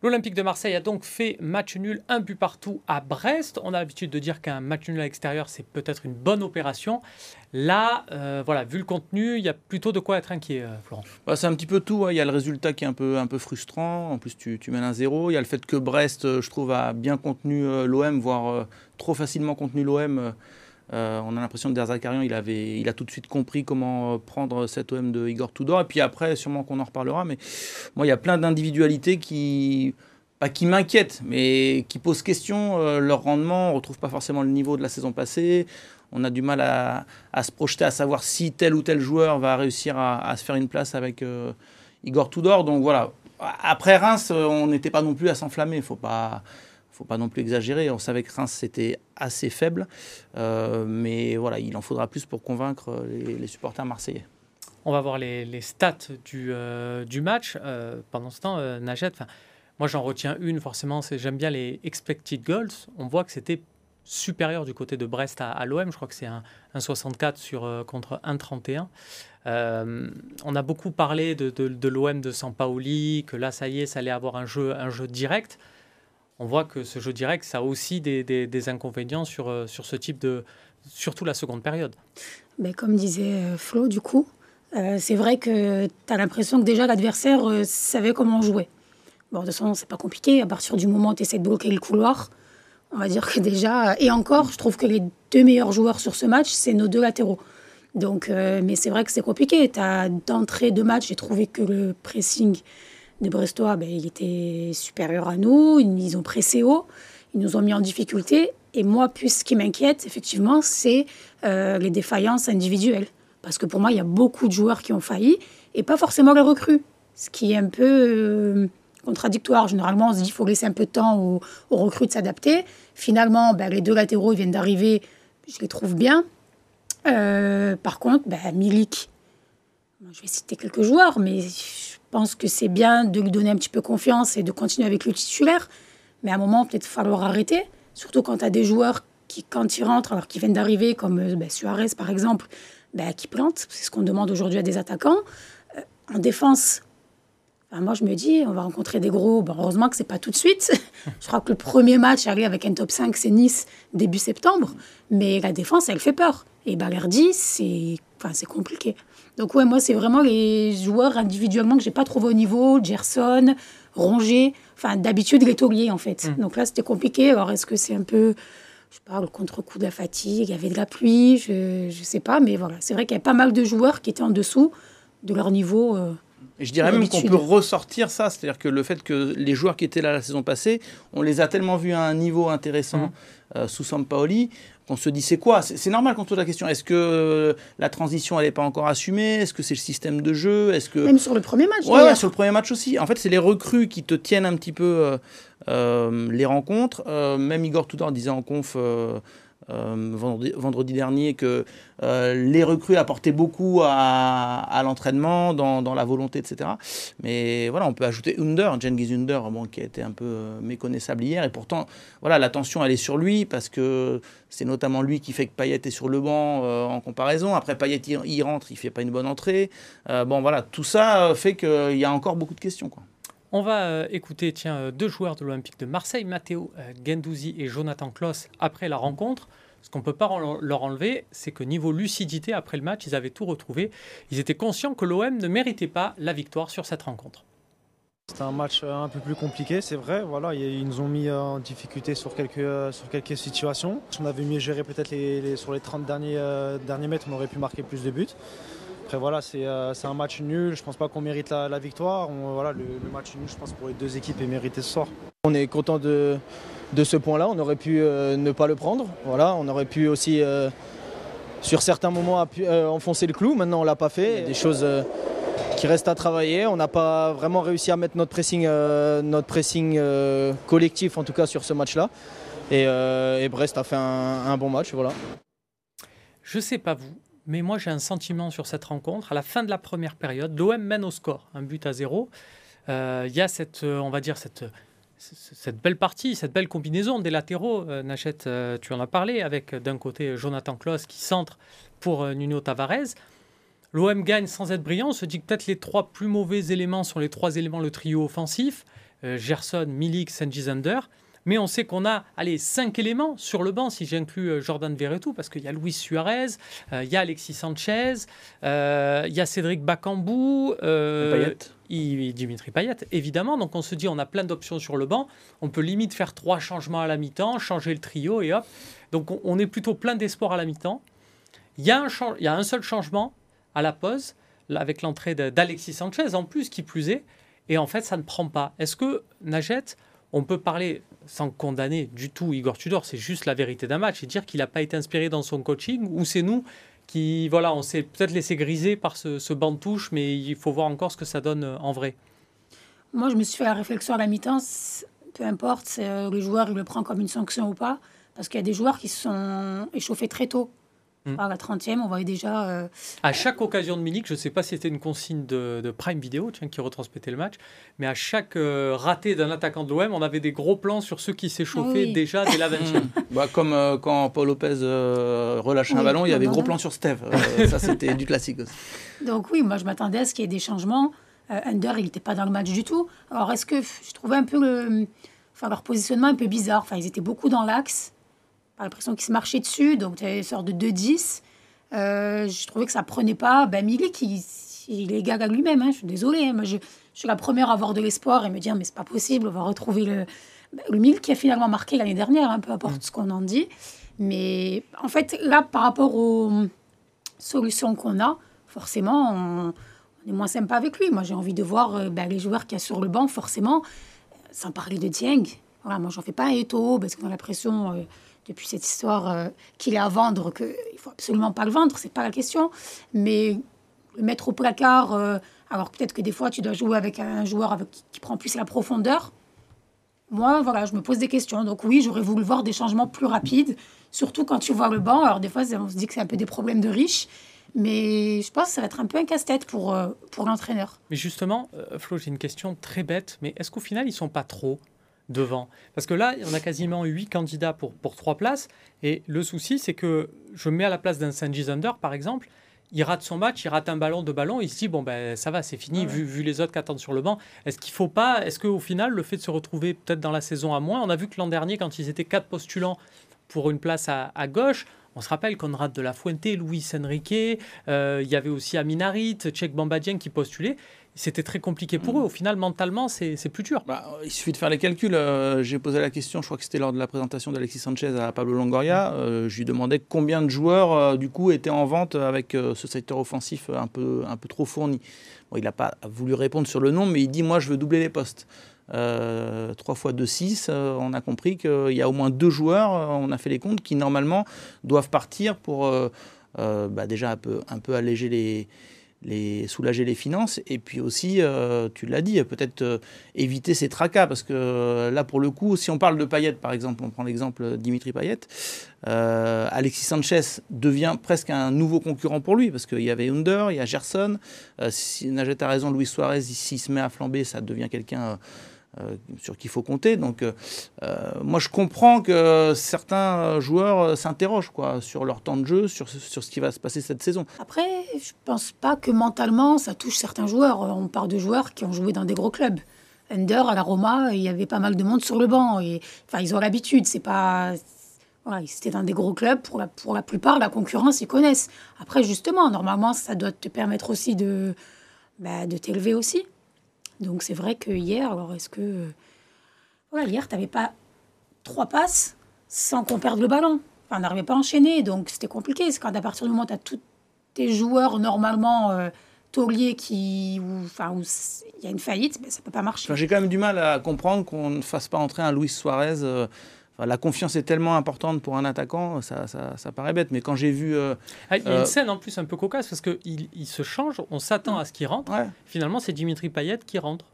L'Olympique de Marseille a donc fait match nul, un but partout à Brest. On a l'habitude de dire qu'un match nul à l'extérieur, c'est peut-être une bonne opération. Là, euh, voilà, vu le contenu, il y a plutôt de quoi être inquiet, euh, Florent. Bah, c'est un petit peu tout. Hein. Il y a le résultat qui est un peu, un peu frustrant. En plus, tu, mènes un zéro. Il y a le fait que Brest, euh, je trouve, a bien contenu l'OM, voire trop facilement contenu l'OM. On a l'impression que Derzakarian, il, il a tout de suite compris comment prendre cet OM de Igor Tudor. Et puis après, sûrement qu'on en reparlera. Mais moi, il y a plein d'individualités qui pas qui m'inquiètent, mais qui posent question. leur rendement, on ne retrouve pas forcément le niveau de la saison passée on a du mal à, se projeter, à savoir si tel ou tel joueur va réussir à, se faire une place avec euh, Igor Tudor. Donc voilà. Après Reims, euh, on n'était pas non plus à s'enflammer. Il faut pas faut pas non plus exagérer. On savait que Reims c'était assez faible, euh, mais voilà, il en faudra plus pour convaincre les, supporters marseillais. On va voir les, stats du, du match. pendant ce temps, Najet, moi j'en retiens une forcément, j'aime bien les expected goals. On voit que c'était supérieur du côté de Brest à, l'OM. Je crois que c'est un, 64 sur, euh, contre 1,31. Euh, on a beaucoup parlé de, de, l'OM de Sampaoli, que là, ça y est, ça allait avoir un jeu direct. On voit que ce jeu direct, ça a aussi des, des, inconvénients sur, euh, sur ce type de. surtout la seconde période. Mais comme disait Flo, du coup, c'est vrai que tu as l'impression que déjà l'adversaire savait comment jouer. Bon, de toute façon, c'est pas compliqué. À partir du moment où tu essaies de bloquer le couloir, on va dire que déjà, et encore, je trouve que les deux meilleurs joueurs sur ce match, c'est nos deux latéraux. Donc, euh, mais c'est vrai que c'est compliqué. As, d'entrée de match, j'ai trouvé que le pressing de Brestois, ben, il était supérieur à nous. Ils ont pressé haut, ils nous ont mis en difficulté. Et moi, plus ce qui m'inquiète, effectivement, c'est euh, les défaillances individuelles. Parce que pour moi, il y a beaucoup de joueurs qui ont failli et pas forcément les recrues. Ce qui est un peu euh, contradictoire. Généralement, on se dit qu'il faut laisser un peu de temps aux, recrues de s'adapter. Finalement, ben, les deux latéraux ils viennent d'arriver, je les trouve bien. Euh, par contre, ben, Milik, je vais citer quelques joueurs, mais pense que c'est bien de lui donner un petit peu confiance et de continuer avec le titulaire. Mais à un moment, peut-être falloir arrêter, surtout quand tu as des joueurs qui, quand ils rentrent, alors qu'ils viennent d'arriver, comme euh, ben, Suarez par exemple, ben, qui plantent. C'est ce qu'on demande aujourd'hui à des attaquants. Euh, en défense, moi, je me dis, on va rencontrer des gros. Heureusement que c'est pas tout de suite. je crois que le premier match arrive avec un top 5, c'est Nice, début septembre. Mais la défense, elle fait peur. Et Balerdi, c'est enfin, compliqué. Donc, ouais, moi, c'est vraiment les joueurs individuellement que j'ai pas trouvé au niveau. Gerson, Rongier. Enfin, d'habitude, les tauliers, en fait. Mm. Donc là, c'était compliqué. Alors, est-ce que c'est un peu je parle contre-coup de la fatigue, il y avait de la pluie, je ne sais pas, mais voilà, c'est vrai qu'il y a pas mal de joueurs qui étaient en dessous de leur niveau. Euh, et je dirais même qu'on peut ressortir ça, c'est-à-dire que le fait que les joueurs qui étaient là la saison passée, on les a tellement vus à un niveau intéressant mmh. euh, sous Sampaoli qu'on se dit c'est quoi? C'est normal qu'on se pose la question. Est-ce que la transition elle n'est pas encore assumée? Est-ce que c'est le système de jeu? Est-ce que même sur le premier match Ouais, sur le premier match aussi. En fait, c'est les recrues qui te tiennent un petit peu euh, euh, les rencontres. même Igor Tudor disait en conf euh, vendredi, dernier que euh, les recrues apportaient beaucoup à, l'entraînement, dans, la volonté, etc. Mais voilà, on peut ajouter Under, Genghis Under, bon, qui a été un peu euh, méconnaissable hier. Et pourtant, voilà, l'attention, elle est sur lui parce que c'est notamment lui qui fait que Payet est sur le banc en comparaison. Après, Payet, il, rentre, il fait pas une bonne entrée. bon, voilà, tout ça fait qu'il y a encore beaucoup de questions. Quoi. On va écouter tiens, deux joueurs de l'Olympique de Marseille, Matteo Gendouzi et Jonathan Kloss, après la rencontre. Ce qu'on ne peut pas leur enlever, c'est que niveau lucidité, après le match, ils avaient tout retrouvé. Ils étaient conscients que l'OM ne méritait pas la victoire sur cette rencontre. C'était un match euh, un peu plus compliqué, c'est vrai. Voilà, ils nous ont mis en difficulté sur quelques, euh, sur quelques situations. Si on avait mieux géré peut-être sur les 30 derniers, euh, derniers mètres, on aurait pu marquer plus de buts. Après voilà, c'est un match nul. Je ne pense pas qu'on mérite la, victoire. voilà, le, le, match nul, je pense pour les deux équipes est mérité ce soir. On est content de, de ce point-là. On aurait pu euh, ne pas le prendre. Voilà, on aurait pu aussi, euh, sur certains moments, euh, enfoncer le clou. Maintenant, on ne l'a pas fait. Des choses qui restent à travailler. On n'a pas vraiment réussi à mettre notre pressing, notre pressing collectif, en tout cas sur ce match-là. Et, Brest a fait un, bon match. Voilà. Je sais pas vous, mais moi j'ai un sentiment sur cette rencontre. À la fin de la première période, l'OM mène au score, un but à zéro. Il y a cette, on va dire, cette cette belle partie, cette belle combinaison des latéraux, euh, Nachette, euh, tu en as parlé, avec euh, d'un côté Jonathan Klaus qui centre pour Nuno Tavares. L'OM gagne sans être brillant. On se dit que peut-être les trois plus mauvais éléments sont les trois éléments, le trio offensif. Gerson, Milik, Sengizander. Mais on sait qu'on a allez, cinq éléments sur le banc, si j'inclus euh, Jordan Verretou, parce qu'il y a Luis Suarez, euh, il y a Alexis Sanchez, euh, il y a Cédric Bakambu, Dimitri Payet, évidemment. Donc on se dit, on a plein d'options sur le banc. On peut limite faire trois changements à la mi-temps, changer le trio et hop. Donc on, est plutôt plein d'espoir à la mi-temps. Il y, a un il y a un seul changement à la pause, avec l'entrée d'Alexis Sanchez en plus, qui plus est. Et en fait, ça ne prend pas. Est-ce que Najet, on peut parler sans condamner du tout Igor Tudor, c'est juste la vérité d'un match et dire qu'il n'a pas été inspiré dans son coaching ou c'est nous qui, voilà, on s'est peut-être laissé griser par ce, banc de touche, mais il faut voir encore ce que ça donne euh, en vrai. Moi, je me suis fait la réflexion à la mi-temps, peu importe, euh, le joueur il le prend comme une sanction ou pas, parce qu'il y a des joueurs qui sont échauffés très tôt. Mm. À la 30e, on voyait déjà. Euh, à chaque occasion de Milik, je ne sais pas si c'était une consigne de, Prime Video tiens, qui retransmettait le match, mais à chaque euh, raté d'un attaquant de l'OM, on avait des gros plans sur ceux qui s'échauffaient déjà dès la 20e. bah, comme euh, quand Paul Lopez relâchait un ballon, il y avait gros plans sur Steve. ça, c'était du classique aussi. Donc, oui, moi, je m'attendais à ce qu'il y ait des changements. Under, il n'était pas dans le match du tout. Alors, est-ce que je trouvais un peu le, enfin, leur positionnement un peu bizarre Enfin, ils étaient beaucoup dans l'axe l'impression qu'ils se marchaient dessus, donc tu avais une sorte de 2-10. Euh, je trouvais que ça prenait pas. Ben, Milik, il, il est gag à lui-même. Hein, je suis désolée. Hein. moi, je, suis la première à avoir de l'espoir et me dire, mais c'est pas possible, on va retrouver le, ben, le Milik qui a finalement marqué l'année dernière, hein, peu importe mm. ce qu'on en dit. Mais en fait, là, par rapport aux solutions qu'on a, forcément, on, est moins sympa avec lui. Moi, j'ai envie de voir euh, ben, les joueurs qu'il y a sur le banc, forcément, sans parler de Dieng. Voilà, moi, j'en fais pas un éto parce qu'on a l'impression. Euh, depuis cette histoire euh, qu'il est à vendre, qu'il ne faut absolument pas le vendre, c'est pas la question. Mais le mettre au placard, euh, alors peut-être que des fois tu dois jouer avec un joueur avec, qui prend plus la profondeur. Moi, voilà, je me pose des questions. Donc oui, j'aurais voulu voir des changements plus rapides, surtout quand tu vois le banc. Alors des fois, on se dit que c'est un peu des problèmes de riches. Mais je pense que ça va être un peu un casse-tête pour, euh, pour l'entraîneur. Mais justement, Flo, j'ai une question très bête. Mais est-ce qu'au final, ils sont pas trop? Devant. Parce que là, on a quasiment huit candidats pour, pour trois places. Et le souci, c'est que je mets à la place d'un Sanji Zander, par exemple, il rate son match, il rate un ballon, de ballon, il se dit bon ben ça va, c'est fini, vu, vu, les autres qui attendent sur le banc. Est-ce qu'il faut pas, est-ce qu'au final, le fait de se retrouver peut-être dans la saison à moins, on a vu que l'an dernier, quand ils étaient quatre postulants pour une place à, gauche, on se rappelle qu'on rate de la Fuente, Luis Enrique, euh, il y avait aussi Aminarit, Tchèque Bambadien qui postulait c'était très compliqué pour eux. Au final, mentalement, c'est plus dur. Bah, il suffit de faire les calculs. Euh, j'ai posé la question, je crois que c'était lors de la présentation d'Alexis Sanchez à Pablo Longoria. Euh, je lui demandais combien de joueurs, euh, du coup, étaient en vente avec ce secteur offensif un peu, un peu trop fourni. il n'a pas voulu répondre sur le nom, mais il dit Moi, je veux doubler les postes. 3 fois 2, 6, on a compris qu'il y a au moins deux joueurs, on a fait les comptes, qui normalement doivent partir pour bah, déjà un peu, un peu alléger les, les, soulager les finances. Et puis aussi, euh, tu l'as dit, peut-être euh, éviter ces tracas. Parce que euh, là, pour le coup, si on parle de Payet, par exemple, on prend l'exemple Dimitri Payet, Alexis Sanchez devient presque un nouveau concurrent pour lui. Parce qu'il y avait Under, il y a Gerson. si Najet a raison, Luis Suarez, s'il se met à flamber, ça devient quelqu'un sur qui il faut compter. Donc, euh, euh, moi, je comprends que certains joueurs s'interrogent quoi, sur leur temps de jeu, sur, sur ce qui va se passer cette saison. Après, je pense pas que mentalement, ça touche certains joueurs. On parle de joueurs qui ont joué dans des gros clubs. Ender, à la Roma, il y avait pas mal de monde sur le banc. Et, enfin, ils ont l'habitude. C'est pas. Voilà, ils dans des gros clubs. Pour la, pour la plupart, la concurrence, ils connaissent. Après, justement, normalement, ça doit te permettre aussi de, bah, de t'élever aussi. Donc c'est vrai que hier, alors est-ce que. Voilà, hier, tu n'avais pas trois passes sans qu'on perde le ballon. Enfin, on n'arrivait pas à enchaîner, donc c'était compliqué. C'est quand à partir du moment où tu as tous tes joueurs normalement euh, tauliers qui. Enfin, où il y a une faillite, mais ça ne peut pas marcher. J'ai quand même du mal à comprendre qu'on ne fasse pas entrer un Luis Suarez. Euh, la confiance est tellement importante pour un attaquant, ça, ça, paraît bête. Mais quand j'ai vu. Euh, ah, il y a une euh, scène en plus un peu cocasse parce qu'il il se change, on s'attend à ce qu'il rentre. Finalement, c'est Dimitri Payet qui rentre.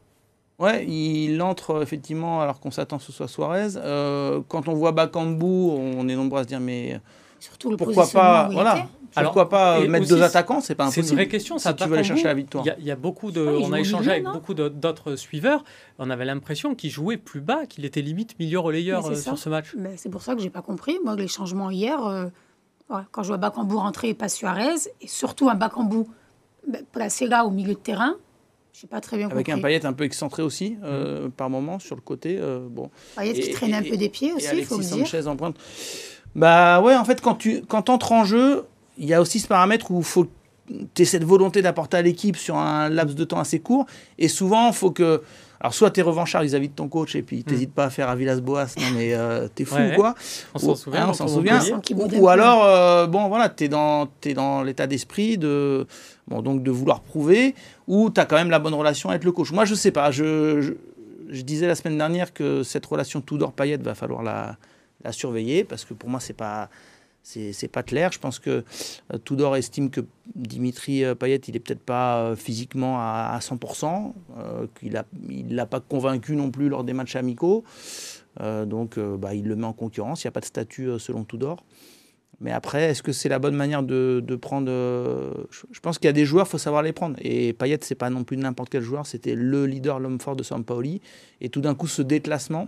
Ouais, il entre effectivement alors qu'on s'attend que ce soit Suarez. Euh, quand on voit Bakambu, on est nombreux à se dire mais. Surtout le pourquoi pas voilà alors, Pourquoi pas mettre deux attaquants C'est pas impossible. C'est une vraie question. Ça, si tu veux aller chercher la victoire. Il y, a beaucoup de. on a échangé avec beaucoup d'autres suiveurs. On avait l'impression qu'il jouait plus bas, qu'il était limite milieu relayeur euh, sur ce match. C'est pour ça que j'ai pas compris. Moi, les changements hier, euh, quand je vois Bakambu rentrer et pas Suarez, et surtout un Bakambu bah, placé là au milieu de terrain, Je sais pas très bien Avec compris. un paillette un peu excentré aussi, euh, par moment, sur le côté. euh, bon. Payet qui traîne un et- peu des pieds aussi, il faut le Alexis dire. Sanchez en pointe. Bah ouais, en fait, quand tu quand entres en jeu, il y a aussi ce paramètre où faut tu cette volonté d'apporter à l'équipe sur un laps de temps assez court. Et souvent, il faut que. Alors, soit tu es revanchard vis-à-vis de ton coach et puis tu n'hésites pas à faire à Villas-Boas, non mais euh, t'es fou Ouais, ou quoi On s'en Ou- souvient. hein, on s'en souvient. Ou, alors, euh, bon, voilà, tu es dans, t'es dans l'état d'esprit de, bon, donc de vouloir prouver, ou tu as quand même la bonne relation avec le coach. Moi, je sais pas. Je, je, je disais la semaine dernière que cette relation Tudor-Payet, va falloir la, la surveiller, parce que pour moi, c'est pas. C'est pas clair. Je pense que euh, Tudor estime que Dimitri euh, Payet, il est peut-être pas euh, physiquement à, à 100%, euh, qu'il a, il l'a pas convaincu non plus lors des matchs amicaux. Donc, bah, il le met en concurrence. Il n'y a pas de statut selon Tudor. Mais après, est-ce que c'est la bonne manière de, prendre je, pense qu'il y a des joueurs, faut savoir les prendre. Et Payet, c'est pas non plus n'importe quel joueur. C'était le leader, l'homme fort de Sampaoli. Et tout d'un coup, ce déclassement,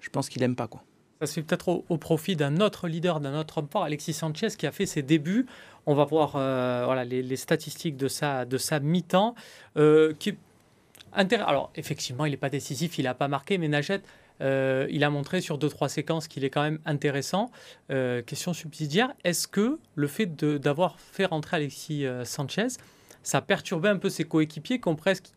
je pense qu'il aime pas quoi. Ça se fait peut-être au, profit d'un autre leader, d'un autre homme fort, Alexis Sanchez, qui a fait ses débuts. On va voir euh, voilà, les, statistiques de sa, de sa mi-temps. euh, qui... Alors, effectivement, il n'est pas décisif, il n'a pas marqué, mais Najed, euh, il a montré sur deux, trois séquences qu'il est quand même intéressant. Euh, question subsidiaire, est-ce que le fait d'avoir fait rentrer Alexis euh, Sanchez, ça a perturbé un peu ses coéquipiers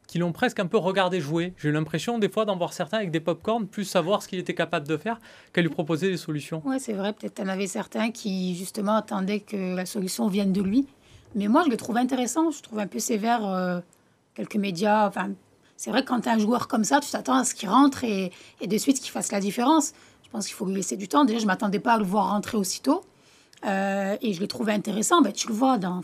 qui l'ont presque un peu regardé jouer J'ai eu l'impression des fois d'en voir certains avec des pop-corn, plus savoir ce qu'il était capable de faire qu'à lui proposer des solutions. Ouais, c'est vrai, peut-être en avait certains qui justement attendaient que la solution vienne de lui. Mais moi, je le trouve intéressant, je trouve un peu sévère. euh, quelques médias, enfin, c'est vrai que quand tu as un joueur comme ça, tu t'attends à ce qu'il rentre et, de suite qu'il fasse la différence. Je pense qu'il faut lui laisser du temps. Déjà, je ne m'attendais pas à le voir rentrer aussitôt. Euh, et je le trouvais intéressant. Ben, tu le vois dans.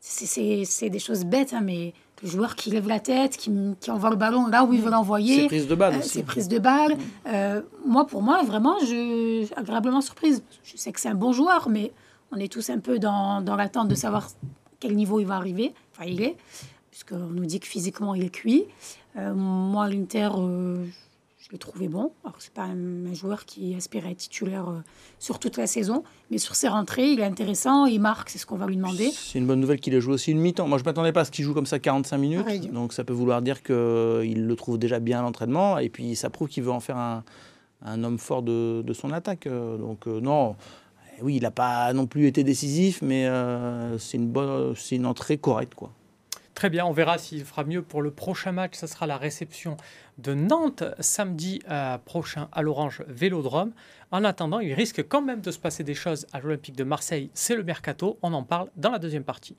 C'est- c'est c'est des choses bêtes, hein, mais le joueur qui lève la tête, qui, qui envoie le ballon là où il veut l'envoyer. C'est prise de balle Euh, aussi. ces prises de balles. Euh, moi, pour moi, vraiment, je agréablement surprise. Je sais que c'est un bon joueur, mais on est tous un peu dans, dans l'attente de savoir quel niveau il va arriver. Enfin, il est, puisqu'on nous dit que physiquement, il est cuit. Euh, moi, l'Inter, euh, je l'ai trouvé bon. Alors, c'est pas un, un joueur qui aspire à être titulaire euh, sur toute la saison, mais sur ses rentrées, il est intéressant, il marque, c'est ce qu'on va lui demander. C'est une bonne nouvelle qu'il ait joué aussi une mi-temps. Moi, je m'attendais pas à ce qu'il joue comme ça 45 minutes. Pareil. Donc, ça peut vouloir dire qu'il le trouve déjà bien à l'entraînement. Et puis, ça prouve qu'il veut en faire un, un homme fort de, de son attaque. Euh, Donc, euh, non. Eh Oui, il n'a pas non plus été décisif, mais euh, c'est une, bonne, une entrée correcte. Quoi. Très bien, on verra s'il fera mieux pour le prochain match. Ce sera la réception de Nantes samedi euh, prochain à l'Orange Vélodrome. En attendant, il risque quand même de se passer des choses à l'Olympique de Marseille. C'est le mercato. On en parle dans la deuxième partie.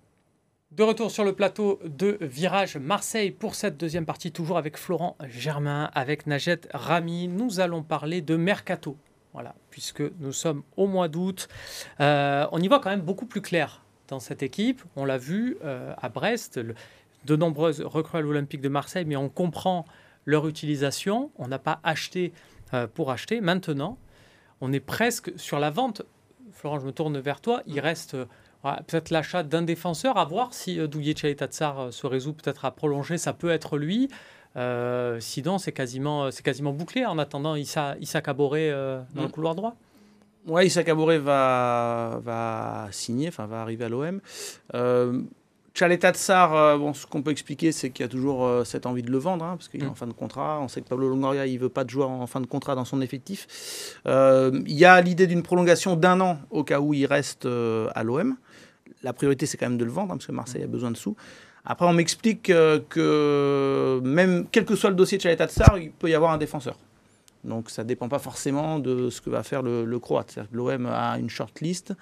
De retour sur le plateau de Virage Marseille pour cette deuxième partie, toujours avec Florent Germain, avec Najet Rami. Nous allons parler de mercato. Voilà, puisque nous sommes au mois d'août. Euh, on y voit quand même beaucoup plus clair dans cette équipe. On l'a vu euh, à Brest, le- de nombreuses recrues à l'Olympique de Marseille, mais on comprend leur utilisation. On n'a pas acheté euh, pour acheter. Maintenant, on est presque sur la vente. Florent, je me tourne vers toi. Il reste euh, peut-être l'achat d'un défenseur, à voir si euh, Douillet Chaitatsar euh, se résout peut-être à prolonger. Ça peut être lui. Sinon, c'est quasiment, c'est quasiment bouclé en attendant Issa, Issa Caboret dans Mm. le couloir droit. Ouais, Issa Caboret va, va signer, enfin va arriver à l'OM. Euh, Chaleta Tsar, euh, bon, ce qu'on peut expliquer, c'est qu'il y a toujours euh, cette envie de le vendre, hein, parce qu'il est Mm. en fin de contrat. On sait que Pablo Longoria, il veut pas de joueur en fin de contrat dans son effectif. Euh, Il y a l'idée d'une prolongation d'un an au cas où il reste euh, à l'OM. La priorité, c'est quand même de le vendre, hein, parce que Marseille a besoin de sous. Après, on m'explique que même quel que soit le dossier de Chaleta Tsar, il peut y avoir un défenseur. Donc ça ne dépend pas forcément de ce que va faire le, le Croate. C'est-à-dire que L'OM a une shortlist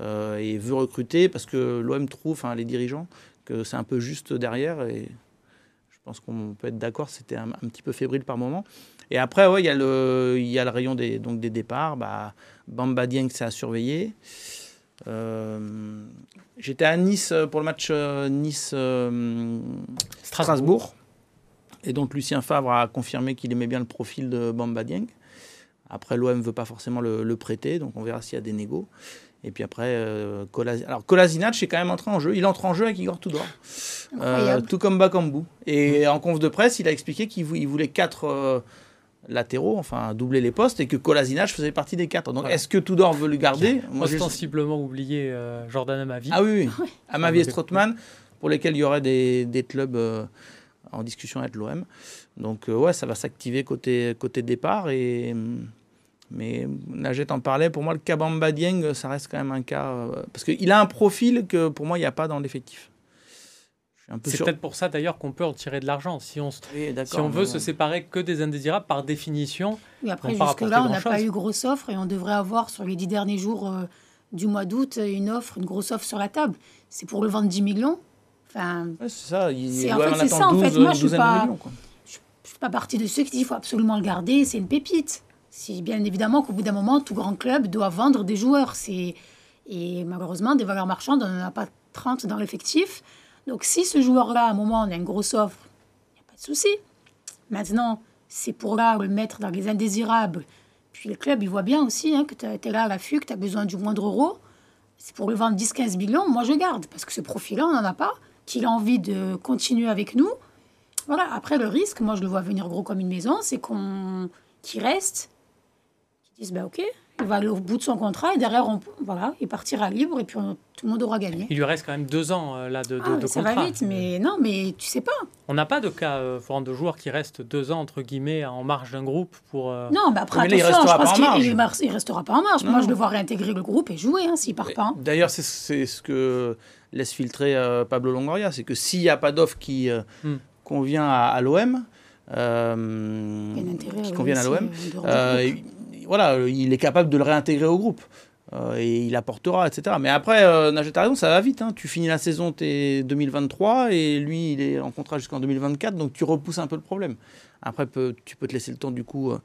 euh, et veut recruter parce que l'OM trouve, enfin les dirigeants, que c'est un peu juste derrière. Et je pense qu'on peut être d'accord, c'était un, un petit peu fébrile par moment. Et après, ouais, il y, a le- il y a le rayon des, donc des départs. Bah, Bamba Dieng, c'est à surveiller. Euh, J'étais à Nice pour le match euh, Nice-Strasbourg. Et donc Lucien Favre a confirmé qu'il aimait bien le profil de Bamba Dieng. Après, l'OM ne veut pas forcément le, le prêter, donc on verra s'il y a des négos. Et puis après, euh, alors Kolasinac est quand même entré en jeu. Il entre en jeu avec Igor Tudor, Euh, tout comme Bakambu. Et en conf de presse, il a expliqué qu'il vou- il voulait quatre euh, latéraux, enfin doubler les postes, et que Kolasinac faisait partie des quatre. Donc Voilà. est-ce que Tudor veut le garder Moi, je- Ostensiblement oublié euh, Jordan Amavi. Ah oui, oui. Amavi et Strootman. Pour pour lesquels il y aurait des, des clubs en discussion avec l'OM. Donc ouais, ça va s'activer côté, côté départ. Et, mais Najet en parlait, pour moi le Kabamba Dieng, ça reste quand même un cas... parce qu'il a un profil que pour moi il n'y a pas dans l'effectif. C'est peut-être pour ça d'ailleurs qu'on peut en tirer de l'argent. Si on, si on veut se séparer que des indésirables, par définition. Oui, après, jusque-là, on n'a pas eu grosse offre et on devrait avoir sur les dix derniers jours euh, du mois d'août une offre, une grosse offre sur la table. C'est pour le vendre 10 millions. Enfin, c'est ça. Il, en fait, c'est ça. en fait, moi, je ne suis, pas, suis pas partie de ceux qui disent qu'il faut absolument le garder. C'est une pépite. C'est bien évidemment qu'au bout d'un moment, tout grand club doit vendre des joueurs. Et malheureusement, des valeurs marchandes, on n'en a pas 30 dans l'effectif. Donc si ce joueur-là, à un moment, on a une grosse offre, il n'y a pas de souci. Maintenant, c'est pour là le mettre dans les indésirables. Puis le club, il voit bien aussi hein, que tu es là à l'affût, que tu as besoin du moindre euro. C'est pour le vendre 10-15 millions, moi je garde. Parce que ce profil-là, on n'en a pas. Qu'il a envie de continuer avec nous. Voilà, après le risque, moi je le vois venir gros comme une maison, c'est qu'on qu'il reste, qu'ils disent bah ok, il va aller au bout de son contrat et derrière, on, voilà, il partira libre et puis tout le monde aura gagné. Il lui reste quand même deux ans euh, là de, ah, de, ça contrat. va vite, mais non, mais tu sais pas. On n'a pas de cas euh, de joueurs qui restent deux ans entre guillemets en marge d'un groupe pour. Euh, non, bah après attention, il je pense qu'il ne restera pas en marge. Moi, je le vois réintégrer le groupe et jouer hein, s'il part pas. Hein. D'ailleurs, c'est ce que laisse filtrer Pablo Longoria, c'est que s'il n'y a pas d'offre qui hmm. convient à, l'OM. qui convient à l'OM voilà, il est capable de le réintégrer au groupe. Euh, et il apportera, etc. Mais après, euh, ça va vite. Hein. Tu finis la saison, tu es 2023, et lui, il est en contrat jusqu'en 2024, donc tu repousses un peu le problème. Après, tu peux te laisser le temps, du coup, euh,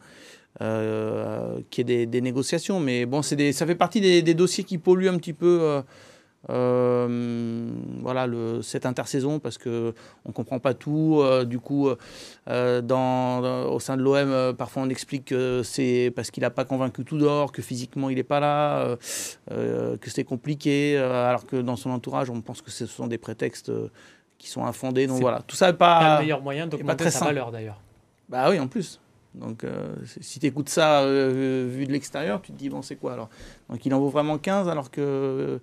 euh qu'il y ait des, négociations. Mais bon, des, ça fait partie des, dossiers qui polluent un petit peu euh, voilà le, cette intersaison parce que on comprend pas tout. Euh, du coup, euh, dans, au sein de l'OM, parfois on explique que c'est parce qu'il n'a pas convaincu tout d'or, que physiquement il n'est pas là, que c'est compliqué, alors que dans son entourage, on pense que ce sont des prétextes qui sont infondés. Donc voilà, tout ça n'est pas, le meilleur moyen d'augmenter sa valeur d'ailleurs. Bah oui, en plus. Donc, si tu écoutes ça vu de l'extérieur, tu te dis, bon, c'est quoi alors? Donc, il en vaut vraiment 15 alors que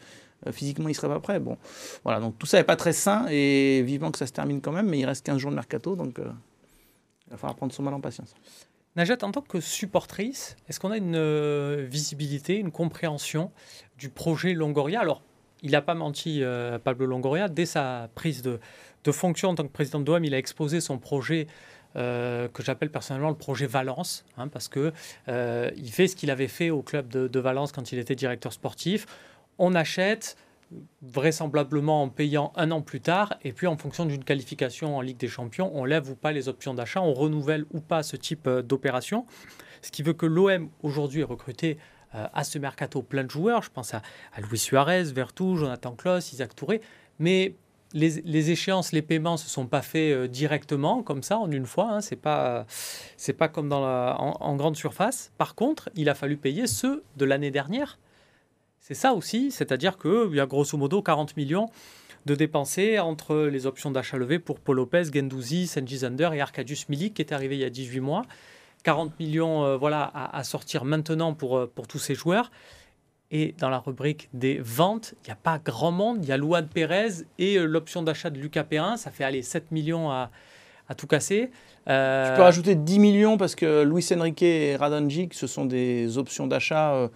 physiquement il serait pas prêt. Bon, voilà, donc tout ça n'est pas très sain et vivement que ça se termine quand même, mais il reste 15 jours de mercato, donc euh, il va falloir prendre son mal en patience. Najat, en tant que supportrice, est-ce qu'on a une euh, visibilité, une compréhension du projet Longoria? Alors, il n'a pas menti, Pablo Longoria, dès sa prise de, de fonction en tant que président de l'OM, il a exposé son projet que j'appelle personnellement le projet Valence, hein, parce que fait ce qu'il avait fait au club de, Valence quand il était directeur sportif on achète vraisemblablement en payant un an plus tard, et puis en fonction d'une qualification en Ligue des Champions, on lève ou pas les options d'achat, on renouvelle ou pas ce type euh, d'opération. Ce qui veut que l'OM aujourd'hui est recruté euh, à ce mercato plein de joueurs. Je pense à, à Luis Suarez, Vertou, Jonathan Kloss, Isaac Touré. Mais les, échéances, les paiements ne se sont pas faits euh, directement, comme ça, en une fois. Hein. Ce n'est pas, c'est pas comme dans en, grande surface. Par contre, il a fallu payer ceux de l'année dernière c'est ça aussi, c'est-à-dire qu'il y a grosso modo 40 millions de dépensés entre les options d'achat levées pour Paul Lopez, Gendouzi, Senji Zander et Arkadiusz Milik qui est arrivé il y a 18 mois. 40 millions euh, voilà, à, sortir maintenant pour, euh, pour tous ces joueurs. Et dans la rubrique des ventes, il n'y a pas grand monde. Il y a Luan Perez et euh, l'option d'achat de Lucas Perrin. Ça fait aller 7 millions à, à tout casser. Tu peux rajouter 10 millions parce que Luis Enrique et Radonjic, ce sont des options d'achat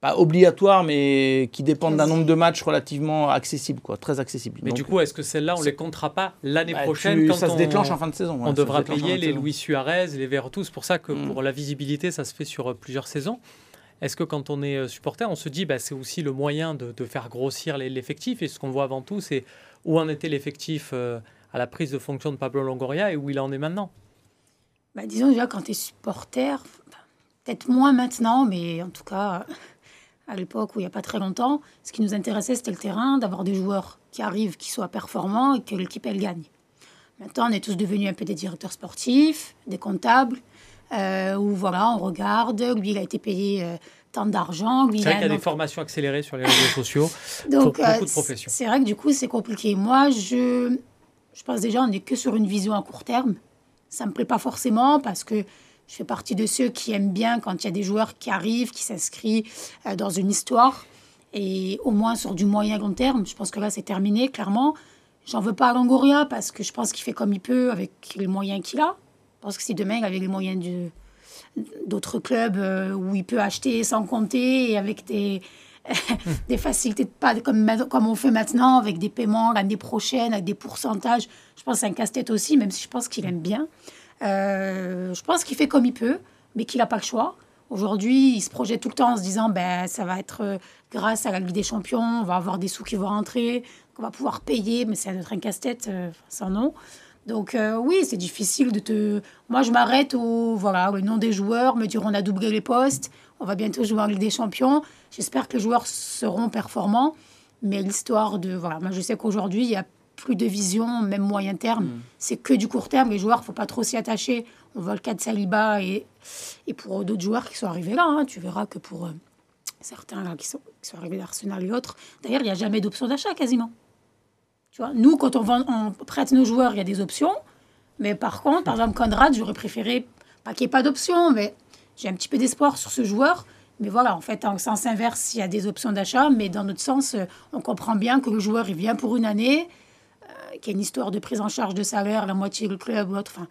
pas obligatoires, mais qui dépendent d'un nombre de matchs relativement accessible, quoi, très accessible. Mais du coup, est-ce que celles-là, on les comptera pas l'année bah, prochaine quand ça se déclenche en fin de saison On devra payer les Louis Suarez, les Vertus. C'est pour ça que mm. pour la visibilité, ça se fait sur euh, plusieurs saisons. Est-ce que quand on est euh, supporter, on se dit bah, c'est aussi le moyen de, faire grossir l'effectif? Et ce qu'on voit avant tout, c'est où en était l'effectif euh, à la prise de fonction de Pablo Longoria et où il en est maintenant? Bah, Disons déjà, quand tu es supporter, peut-être moins maintenant, mais en tout cas, à l'époque où il n'y a pas très longtemps, ce qui nous intéressait, c'était le terrain, d'avoir des joueurs qui arrivent, qui soient performants et que l'équipe, elle gagne. Maintenant, on est tous devenus un peu des directeurs sportifs, des comptables, euh, où voilà, on regarde, lui, il a été payé euh, tant d'argent. C'est vrai qu'il y a des formations accélérées sur les réseaux sociaux Donc, pour beaucoup de euh, professions. C'est vrai que du coup, c'est compliqué. Moi, je, je pense déjà, on n'est que sur une vision à court terme. Ça ne me plaît pas forcément parce que je fais partie de ceux qui aiment bien quand il y a des joueurs qui arrivent, qui s'inscrivent euh, dans une histoire. Et au moins sur du moyen long terme, je pense que là c'est terminé, clairement. J'en veux pas à Longoria parce que je pense qu'il fait comme il peut avec les moyens qu'il a. Je pense que si demain avait les moyens d'autres clubs euh, où il peut acheter sans compter et avec des, des facilités de pas comme, comme on fait maintenant avec des paiements l'année prochaine avec des pourcentages. Je pense que c'est un casse-tête aussi, même si je pense qu'il aime bien. Euh, je pense qu'il fait comme il peut, mais qu'il n'a pas le choix. Aujourd'hui, il se projette tout le temps en se disant ben, ça va être euh, grâce à la Ligue des Champions, on va avoir des sous qui vont rentrer, on va pouvoir payer, mais c'est un casse-tête sans nom. Donc euh, oui, c'est difficile de te... Moi, je m'arrête au, voilà, au nom des joueurs, me dire on a doublé les postes, on va bientôt jouer en Ligue des Champions. J'espère que les joueurs seront performants. Mais l'histoire de... Voilà, moi, je sais qu'aujourd'hui, il y a plus de vision, même moyen terme. Mm. C'est que du court terme. Les joueurs, faut pas trop s'y attacher. On voit le cas de Saliba et, et pour d'autres joueurs qui sont arrivés là. Hein. tu verras que pour euh, certains là, qui, sont, qui sont arrivés d'Arsenal et autres, d'ailleurs, il n'y a jamais d'option d'achat quasiment nous, quand on, on prête nos joueurs, il y a des options. Mais par contre, par exemple, Conrad, j'aurais préféré, pas qu'il n'y ait pas d'options, mais j'ai un petit peu d'espoir sur ce joueur. Mais voilà, en fait, en sens inverse, il y a des options d'achat, mais dans notre sens, euh, on comprend bien que le joueur, il vient pour une année, qu'il y a une histoire de prise en charge de salaire, la moitié du club ou autre. Enfin,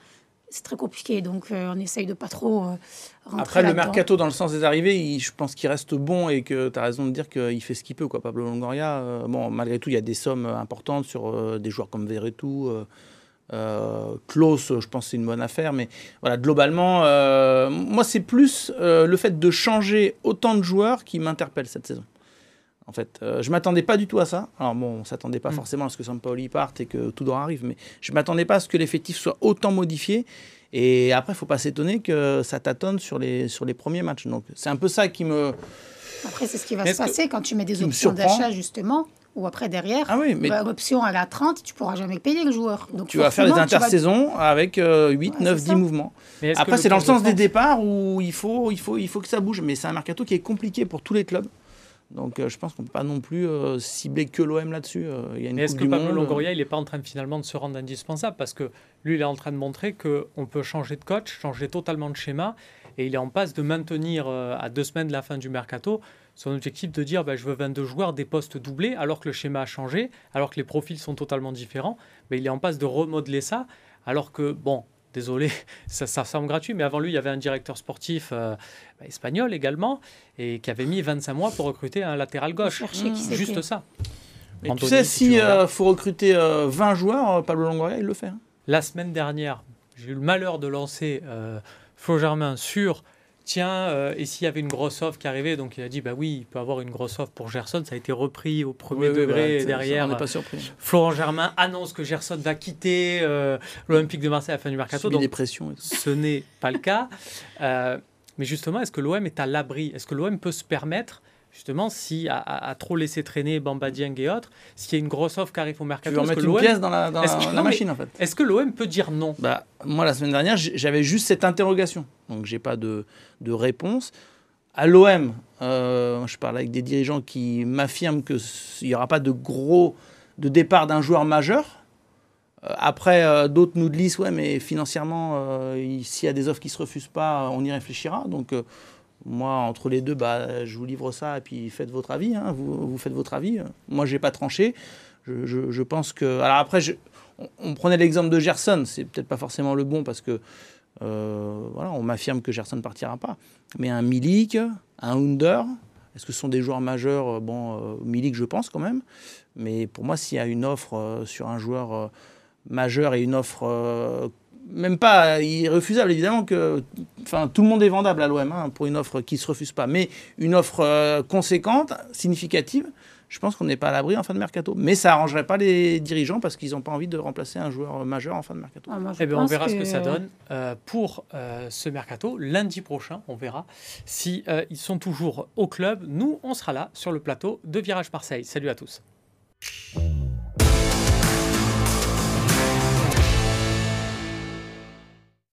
c'est très compliqué. Donc, euh, on essaye de pas trop euh, rentrer Après, le mercato, dans le sens des arrivées, je pense qu'il reste bon et que tu as raison de dire qu'il fait ce qu'il peut. Quoi. Pablo Longoria, euh, bon, malgré tout, il y a des sommes importantes sur des joueurs comme Verretou. Klaus, je pense que c'est une bonne affaire. Mais voilà, globalement, moi, c'est plus le fait de changer autant de joueurs qui m'interpelle cette saison. En fait, euh, je m'attendais pas du tout à ça. Alors bon, on s'attendait pas mm. forcément à ce que Sampaoli parte et que Tudor arrive, mais je m'attendais pas à ce que l'effectif soit autant modifié. Et après, il faut pas s'étonner que ça tâtonne sur les, sur les premiers matchs. Donc c'est un peu ça qui me... Après, c'est ce qui va se passer quand tu mets des options d'achat, justement. Ou après, derrière, ah oui, mais... l'option à la 30, tu pourras jamais payer le joueur. Donc, tu vas faire des intersaisons avec 8, 9, 10 mouvements. après, c'est dans le sens des départs où il faut, il, faut, il faut que ça bouge. Mais c'est un mercato qui est compliqué pour tous les clubs. Donc euh, je pense qu'on ne peut pas non plus euh, cibler que l'OM là-dessus. Euh, est-ce que Pablo Longoria, il n'est pas en train de, finalement de se rendre indispensable? Parce que lui, il est en train de montrer qu'on peut changer de coach, changer totalement de schéma, et il est en passe de maintenir à deux semaines de la fin du mercato son objectif de dire bah, je veux 22 joueurs, des postes doublés, alors que le schéma a changé, alors que les profils sont totalement différents. Mais il est en passe de remodeler ça, alors que, bon, désolé, ça, ça, semble gratuit, mais avant lui, il y avait un directeur sportif euh, bah, espagnol également, et qui avait mis 25 mois pour recruter un latéral gauche. Juste ça. Mais tu sais, s'il euh, faut recruter 20 euh, joueurs, Pablo Longoria, il le fait. Hein. La semaine dernière, j'ai eu le malheur de lancer Flo Germain sur tiens, euh, et s'il y avait une grosse offre qui arrivait, donc il a dit, bah oui, il peut avoir une grosse offre pour Gerson, ça a été repris au premier degré derrière. on n'est pas surpris. Florent Germain annonce que Gerson va quitter euh, l'Olympique de Marseille à la fin du mercato. Donc, des pressions ce n'est pas le cas. Euh, mais justement, est-ce que l'OM est à l'abri? Est-ce que l'OM peut se permettre justement, si à, trop laisser traîner Bamba Dieng et autres, s'il y a une grosse offre qui arrive au mercato, tu remettre une pièce dans la, dans la, machine en fait? Est-ce que l'OM peut dire non? Bah, Moi, la semaine dernière, j'avais juste cette interrogation, donc j'ai pas de, de, réponse. À l'OM, euh, je parle avec des dirigeants qui m'affirment qu'il n'y aura pas de gros de départ d'un joueur majeur. Euh, après, euh, d'autres nous disent, ouais, mais financièrement, s'il y a des offres qui ne se refusent pas, on y réfléchira. Donc, moi, entre les deux, bah, je vous livre ça et puis faites votre avis. Hein. vous, vous, faites votre avis. Moi, je n'ai pas tranché. Je, pense que. Alors après, on, prenait l'exemple de Gerson. C'est peut-être pas forcément le bon parce que euh, voilà, on m'affirme que Gerson ne partira pas. Mais un Milik, un Under, est-ce que ce sont des joueurs majeurs? Bon, euh, Milik, je pense quand même. Mais pour moi, s'il y a une offre euh, sur un joueur euh, majeur et une offre même pas irrefusable, évidemment que enfin, tout le monde est vendable à l'OM hein, pour une offre qui ne se refuse pas, mais une offre euh, conséquente, significative, je pense qu'on n'est pas à l'abri en fin de mercato. Mais ça arrangerait pas les dirigeants parce qu'ils n'ont pas envie de remplacer un joueur majeur en fin de mercato. Ah, eh bien, on verra ce que ça donne euh, pour euh, ce mercato. Lundi prochain, on verra si ils sont toujours au club. Nous, on sera là sur le plateau de Virage Marseille. Salut à tous.